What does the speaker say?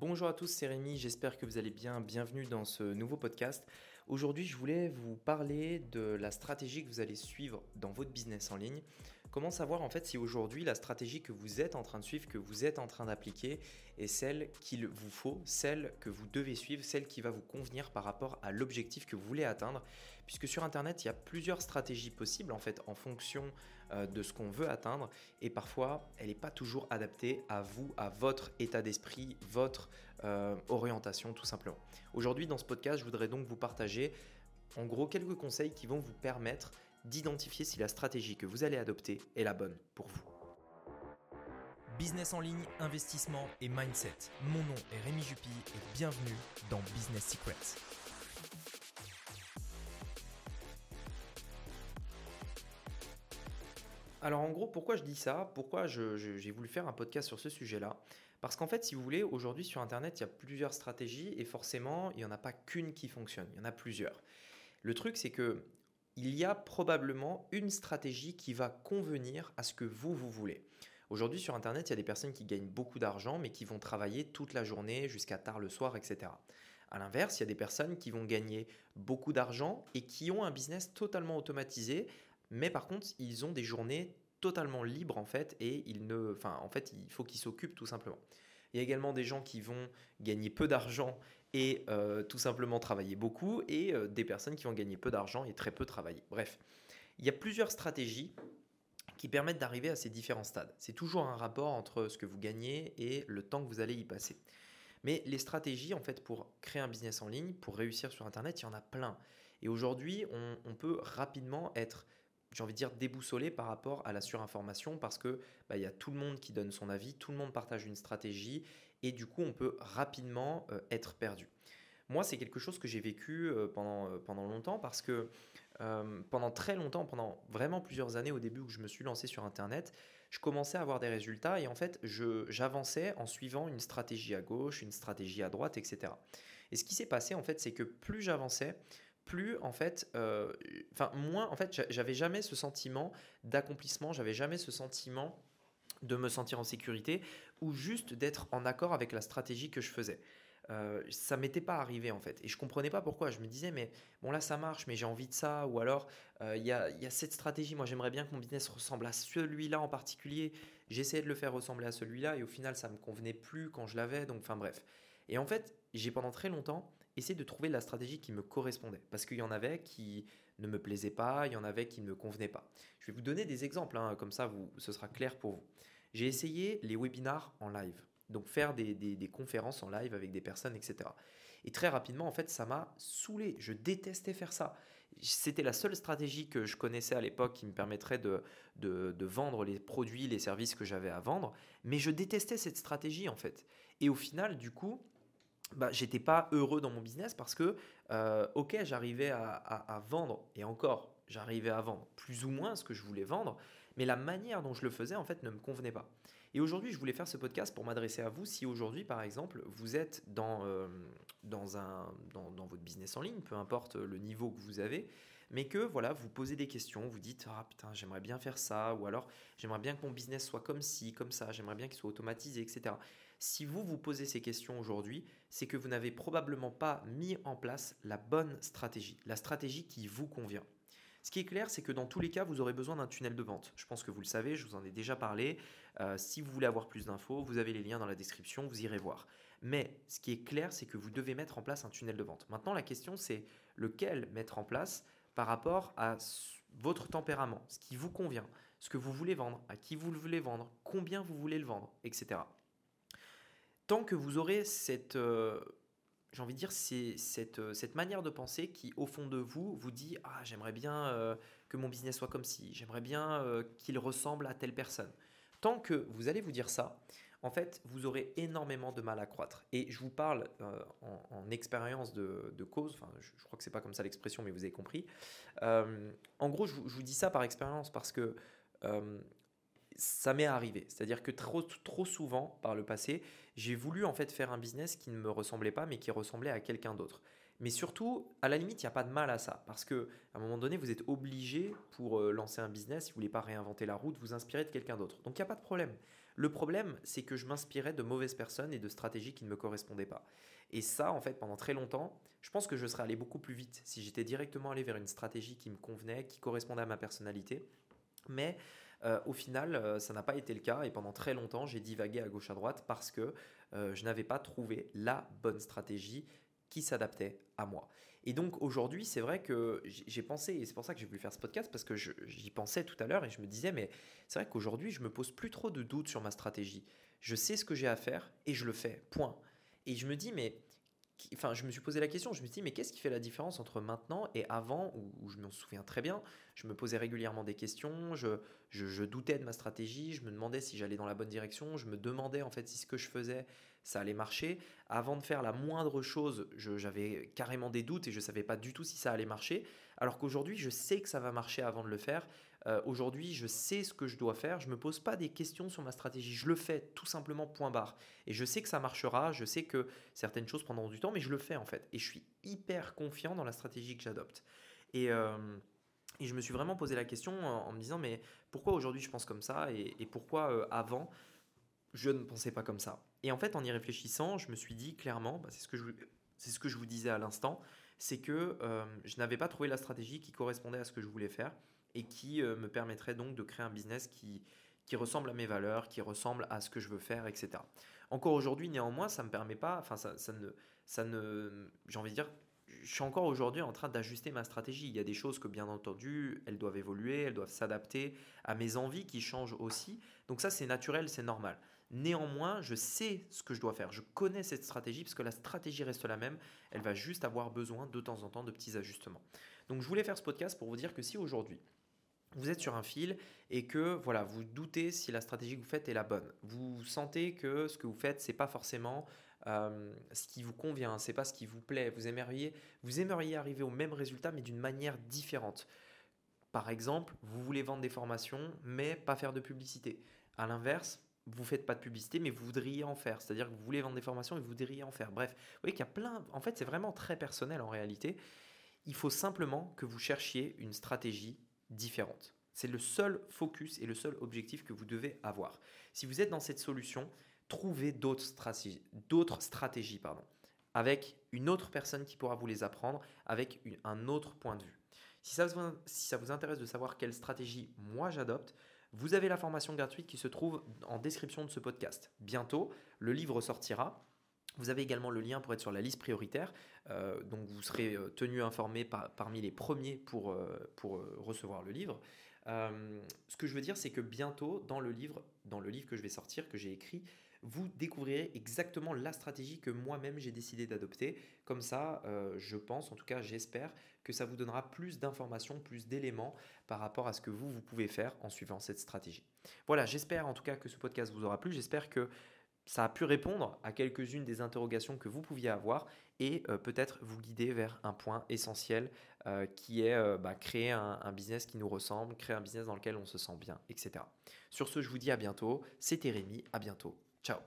Bonjour à tous, c'est Rémi, j'espère que vous allez bien. Bienvenue dans ce nouveau podcast. Aujourd'hui, je voulais vous parler de la stratégie que vous allez suivre dans votre business en ligne. Comment savoir en fait si aujourd'hui la stratégie que vous êtes en train de suivre, que vous êtes en train d'appliquer, est celle qu'il vous faut, celle que vous devez suivre, celle qui va vous convenir par rapport à l'objectif que vous voulez atteindre? Puisque sur Internet, il y a plusieurs stratégies possibles en fait en fonction euh, de ce qu'on veut atteindre et parfois elle n'est pas toujours adaptée à vous, à votre état d'esprit, votre euh, orientation tout simplement. Aujourd'hui dans ce podcast, je voudrais donc vous partager en gros quelques conseils qui vont vous permettre d'identifier si la stratégie que vous allez adopter est la bonne pour vous. Business en ligne, investissement et mindset. Mon nom est Rémi Jupy et bienvenue dans Business Secrets. Alors en gros, pourquoi je dis ça? Pourquoi j'ai voulu faire un podcast sur ce sujet-là? Parce qu'en fait, si vous voulez, aujourd'hui sur Internet, il y a plusieurs stratégies et forcément, il n'y en a pas qu'une qui fonctionne, il y en a plusieurs. Le truc, c'est que il y a probablement une stratégie qui va convenir à ce que vous, vous voulez. Aujourd'hui, sur Internet, il y a des personnes qui gagnent beaucoup d'argent, mais qui vont travailler toute la journée jusqu'à tard le soir, etc. A l'inverse, il y a des personnes qui vont gagner beaucoup d'argent et qui ont un business totalement automatisé, mais par contre, ils ont des journées totalement libres en fait, et ils ne, enfin, en fait, il faut qu'ils s'occupent tout simplement. Il y a également des gens qui vont gagner peu d'argent et euh, tout simplement travailler beaucoup, et euh, des personnes qui vont gagner peu d'argent et très peu travailler. Bref, il y a plusieurs stratégies qui permettent d'arriver à ces différents stades. C'est toujours un rapport entre ce que vous gagnez et le temps que vous allez y passer. Mais les stratégies, en fait, pour créer un business en ligne, pour réussir sur Internet, il y en a plein. Et aujourd'hui, on peut rapidement être j'ai envie de dire déboussolé par rapport à la surinformation parce que bah, il y a tout le monde qui donne son avis, tout le monde partage une stratégie et du coup on peut rapidement euh, être perdu. Moi, c'est quelque chose que j'ai vécu euh, pendant, euh, pendant longtemps parce que pendant très longtemps, pendant vraiment plusieurs années au début où je me suis lancé sur Internet, je commençais à avoir des résultats et en fait, j'avançais en suivant une stratégie à gauche, une stratégie à droite, etc. Et ce qui s'est passé, en fait, c'est que plus j'avançais, plus en fait, enfin moins en fait, j'avais jamais ce sentiment d'accomplissement, j'avais jamais ce sentiment de me sentir en sécurité ou juste d'être en accord avec la stratégie que je faisais. Euh, ça m'était pas arrivé en fait. Et je comprenais pas pourquoi. Je me disais mais bon là ça marche mais j'ai envie de ça. Ou alors euh, il y, a, y, a, cette stratégie. Moi j'aimerais bien que mon business ressemble à celui-là en particulier. J'essayais de le faire ressembler à celui-là et au final ça me convenait plus quand je l'avais. Donc enfin bref. Et en fait j'ai pendant très longtemps essayé de trouver la stratégie qui me correspondait. Parce qu'il y en avait qui ne me plaisaient pas, il y en avait qui ne me convenaient pas. Je vais vous donner des exemples, hein, comme ça vous, ce sera clair pour vous. J'ai essayé les webinars en live. Donc faire des, des, conférences en live avec des personnes, etc. Et très rapidement, en fait, ça m'a saoulé. Je détestais faire ça. C'était la seule stratégie que je connaissais à l'époque qui me permettrait de, de, de, vendre les produits, les services que j'avais à vendre. Mais je détestais cette stratégie, en fait. Et au final, du coup, bah, j'étais pas heureux dans mon business parce que, euh, ok, j'arrivais à, à, vendre, et encore, j'arrivais à vendre plus ou moins ce que je voulais vendre, mais la manière dont je le faisais, en fait, ne me convenait pas. Et aujourd'hui, je voulais faire ce podcast pour m'adresser à vous. Si aujourd'hui, par exemple, vous êtes dans, euh, dans, un, dans, dans, votre business en ligne, peu importe le niveau que vous avez, mais que voilà, vous posez des questions, vous dites ah putain j'aimerais bien faire ça, ou alors j'aimerais bien que mon business soit comme ci, comme ça, j'aimerais bien qu'il soit automatisé, etc. Si vous vous posez ces questions aujourd'hui, c'est que vous n'avez probablement pas mis en place la bonne stratégie, la stratégie qui vous convient. Ce qui est clair, c'est que dans tous les cas, vous aurez besoin d'un tunnel de vente. Je pense que vous le savez, je vous en ai déjà parlé. Euh, si vous voulez avoir plus d'infos, vous avez les liens dans la description, vous irez voir. Mais ce qui est clair, c'est que vous devez mettre en place un tunnel de vente. Maintenant, la question, c'est lequel mettre en place par rapport à votre tempérament, ce qui vous convient, ce que vous voulez vendre, à qui vous le voulez vendre, combien vous voulez le vendre, etc. Tant que vous aurez cette, euh, j'ai envie de dire, cette, euh, cette manière de penser qui, au fond de vous, vous dit Ah, j'aimerais bien euh, que mon business soit comme ci, j'aimerais bien qu'il ressemble à telle personne. Tant que vous allez vous dire ça, en fait, vous aurez énormément de mal à croître. Et je vous parle euh, en, expérience de, cause, enfin, je, crois que c'est pas comme ça l'expression, mais vous avez compris. Euh, en gros, je, vous dis ça par expérience parce que euh, ça m'est arrivé. C'est-à-dire que trop, trop souvent, par le passé, j'ai voulu en fait faire un business qui ne me ressemblait pas, mais qui ressemblait à quelqu'un d'autre. Mais surtout, à la limite, il n'y a pas de mal à ça. Parce qu'à un moment donné, vous êtes obligé, pour lancer un business, si vous ne voulez pas réinventer la route, vous inspirer de quelqu'un d'autre. Donc, il n'y a pas de problème. Le problème, c'est que je m'inspirais de mauvaises personnes et de stratégies qui ne me correspondaient pas. Et ça, en fait, pendant très longtemps, je pense que je serais allé beaucoup plus vite si j'étais directement allé vers une stratégie qui me convenait, qui correspondait à ma personnalité. Mais euh, au final, euh, ça n'a pas été le cas et pendant très longtemps, j'ai divagué à gauche à droite parce que euh, je n'avais pas trouvé la bonne stratégie qui s'adaptait à moi. Et donc aujourd'hui, c'est vrai que j'ai pensé, et c'est pour ça que j'ai voulu faire ce podcast, parce que j'y pensais tout à l'heure et je me disais, mais c'est vrai qu'aujourd'hui, je me pose plus trop de doutes sur ma stratégie. Je sais ce que j'ai à faire et je le fais, point. Et je me dis, mais enfin, je me suis posé la question, je me suis dit, mais qu'est-ce qui fait la différence entre maintenant et avant, où, je m'en souviens très bien, je me posais régulièrement des questions, je, je, doutais de ma stratégie, je me demandais si j'allais dans la bonne direction, je me demandais en fait si ce que je faisais, ça allait marcher. Avant de faire la moindre chose, j'avais carrément des doutes et je ne savais pas du tout si ça allait marcher, alors qu'aujourd'hui, je sais que ça va marcher avant de le faire. Euh, aujourd'hui, je sais ce que je dois faire. Je ne me pose pas des questions sur ma stratégie. Je le fais tout simplement point barre. Et je sais que ça marchera. Je sais que certaines choses prendront du temps, mais je le fais en fait. Et je suis hyper confiant dans la stratégie que j'adopte. Et, euh, je me suis vraiment posé la question en, me disant, mais pourquoi aujourd'hui je pense comme ça et, pourquoi euh, avant je ne pensais pas comme ça Et en fait, en y réfléchissant, je me suis dit clairement, bah, c'est ce, que je, ce que je vous disais à l'instant, c'est que je n'avais pas trouvé la stratégie qui correspondait à ce que je voulais faire et qui euh, me permettrait donc de créer un business qui, qui ressemble à mes valeurs, qui ressemble à ce que je veux faire, etc. Encore aujourd'hui, néanmoins, ça ne me permet pas, enfin, ça ne, ça ne j'ai envie de dire, je suis encore aujourd'hui en train d'ajuster ma stratégie. Il y a des choses que, bien entendu, elles doivent évoluer, elles doivent s'adapter à mes envies qui changent aussi. Donc ça, c'est naturel, c'est normal. Néanmoins, je sais ce que je dois faire. Je connais cette stratégie parce que la stratégie reste la même. Elle va juste avoir besoin de temps en temps de petits ajustements. Donc je voulais faire ce podcast pour vous dire que si aujourd'hui, vous êtes sur un fil et que voilà, vous doutez si la stratégie que vous faites est la bonne. Vous sentez que ce que vous faites, c'est pas forcément euh, ce qui vous convient, c'est pas ce qui vous plaît. Vous aimeriez, vous aimeriez arriver au même résultat, mais d'une manière différente. Par exemple, vous voulez vendre des formations, mais pas faire de publicité. À l'inverse, vous faites pas de publicité, mais vous voudriez en faire. C'est-à-dire que vous voulez vendre des formations et vous voudriez en faire. Bref, vous voyez qu'il y a plein. En fait, c'est vraiment très personnel en réalité. Il faut simplement que vous cherchiez une stratégie différentes. C'est le seul focus et le seul objectif que vous devez avoir. Si vous êtes dans cette solution, trouvez d'autres stratégies, d'autres stratégies pardon, avec une autre personne qui pourra vous les apprendre, avec un autre point de vue. Si ça, vous, si ça vous intéresse de savoir quelle stratégie moi j'adopte, vous avez la formation gratuite qui se trouve en description de ce podcast. Bientôt, le livre sortira. Vous avez également le lien pour être sur la liste prioritaire, euh, donc vous serez euh, tenu informé parmi les premiers pour, euh, pour recevoir le livre. ce que je veux dire, c'est que bientôt, dans le livre, dans le livre que je vais sortir, que j'ai écrit, vous découvrirez exactement la stratégie que moi-même j'ai décidé d'adopter. Comme ça, je pense, en tout cas j'espère, que ça vous donnera plus d'informations, plus d'éléments par rapport à ce que vous, vous pouvez faire en suivant cette stratégie. Voilà, j'espère en tout cas que ce podcast vous aura plu. J'espère que ça a pu répondre à quelques-unes des interrogations que vous pouviez avoir et euh, peut-être vous guider vers un point essentiel euh, qui est euh, bah, créer un, un, business qui nous ressemble, créer un business dans lequel on se sent bien, etc. Sur ce, je vous dis à bientôt. C'était Rémi, à bientôt. Ciao